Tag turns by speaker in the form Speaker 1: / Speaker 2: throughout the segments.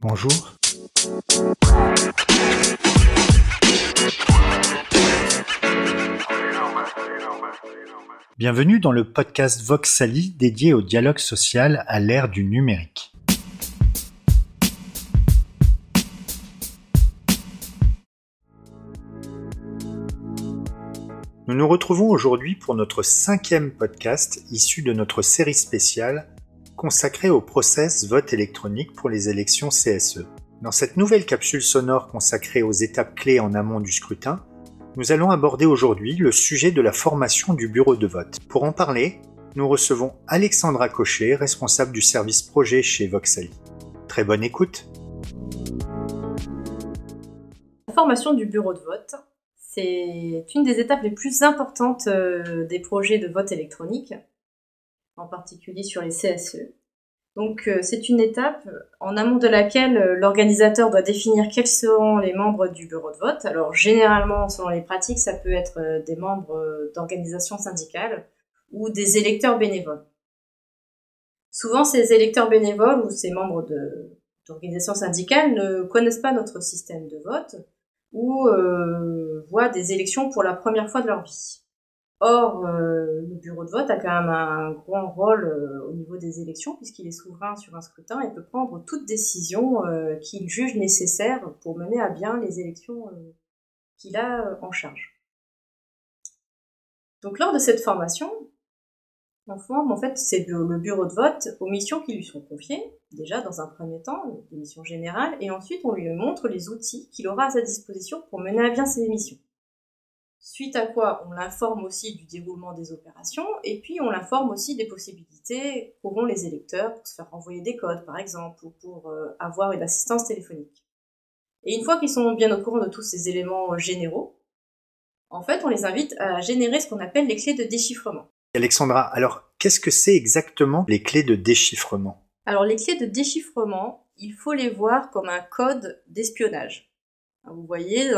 Speaker 1: Bonjour. Bienvenue dans le podcast Voxali dédié au dialogue social à l'ère du numérique. Nous nous retrouvons aujourd'hui pour notre cinquième podcast issu de notre série spéciale consacrée au process vote électronique pour les élections CSE. Dans cette nouvelle capsule sonore consacrée aux étapes clés en amont du scrutin, nous allons aborder aujourd'hui le sujet de la formation du bureau de vote. Pour en parler, nous recevons Alexandra Cochet, responsable du service projet chez Voxali. Très bonne écoute.
Speaker 2: La formation du bureau de vote c'est une des étapes les plus importantes euh, des projets de vote électronique, en particulier sur les CSE. Donc euh, c'est une étape en amont de laquelle euh, l'organisateur doit définir quels seront les membres du bureau de vote. Alors généralement, selon les pratiques, ça peut être des membres d'organisations syndicales ou des électeurs bénévoles. Souvent, ces électeurs bénévoles ou ces membres d'organisations syndicales ne connaissent pas notre système de vote ou euh, voient des élections pour la première fois de leur vie. Or, euh, le bureau de vote a quand même un grand rôle euh, au niveau des élections puisqu'il est souverain sur un scrutin et peut prendre toute décision euh, qu'il juge nécessaire pour mener à bien les élections qu'il a en charge. Donc lors de cette formation, en forme, en fait, c'est le, bureau de vote aux missions qui lui sont confiées, déjà dans un premier temps, des missions générales, et ensuite on lui montre les outils qu'il aura à sa disposition pour mener à bien ses missions. Suite à quoi on l'informe aussi du déroulement des opérations, et puis on l'informe aussi des possibilités qu'auront les électeurs pour se faire envoyer des codes, par exemple, ou pour euh, avoir une assistance téléphonique. Et une fois qu'ils sont bien au courant de tous ces éléments euh, généraux, en fait, on les invite à générer ce qu'on appelle les clés de déchiffrement.
Speaker 1: Alexandra, alors qu'est-ce que c'est exactement les clés de déchiffrement?
Speaker 2: Alors les clés de déchiffrement, il faut les voir comme un code d'espionnage. Vous voyez,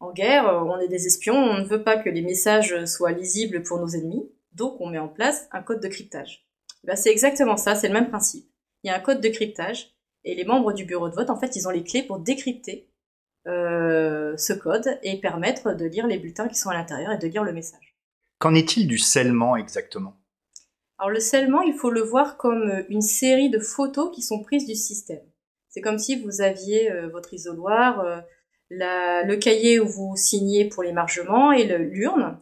Speaker 2: en guerre, on est des espions, on ne veut pas que les messages soient lisibles pour nos ennemis, donc on met en place un code de cryptage. Ben, c'est exactement ça, c'est le même principe. Il y a un code de cryptage, et les membres du bureau de vote, en fait, ils ont les clés pour décrypter euh, ce code et permettre de lire les bulletins qui sont à l'intérieur et de lire le message.
Speaker 1: Qu'en est-il du scellement exactement?
Speaker 2: Alors le scellement, il faut le voir comme euh, une série de photos qui sont prises du système. C'est comme si vous aviez euh, votre isoloir, euh, le cahier où vous signez pour l'émargement et l'urne.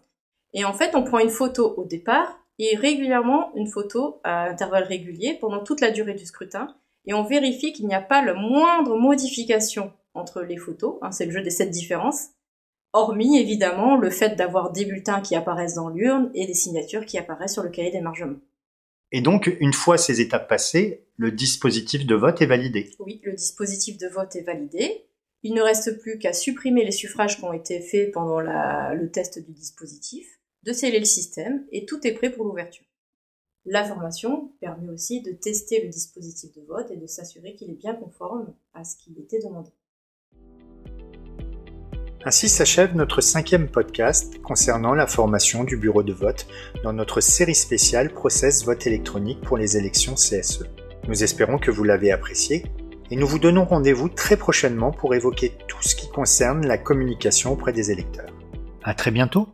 Speaker 2: Et en fait, on prend une photo au départ et régulièrement une photo à intervalles réguliers pendant toute la durée du scrutin. Et on vérifie qu'il n'y a pas la moindre modification entre les photos. Hein, c'est le jeu des sept différences hormis évidemment le fait d'avoir des bulletins qui apparaissent dans l'urne et des signatures qui apparaissent sur le cahier d'émargement.
Speaker 1: Et donc, une fois ces étapes passées, le dispositif de vote est validé.
Speaker 2: Oui, le dispositif de vote est validé. Il ne reste plus qu'à supprimer les suffrages qui ont été faits pendant le test du dispositif, de sceller le système, et tout est prêt pour l'ouverture. La formation permet aussi de tester le dispositif de vote et de s'assurer qu'il est bien conforme à ce qui était demandé.
Speaker 1: Ainsi s'achève notre cinquième podcast concernant la formation du bureau de vote dans notre série spéciale Process vote électronique pour les élections CSE. Nous espérons que vous l'avez apprécié et nous vous donnons rendez-vous très prochainement pour évoquer tout ce qui concerne la communication auprès des électeurs. À très bientôt!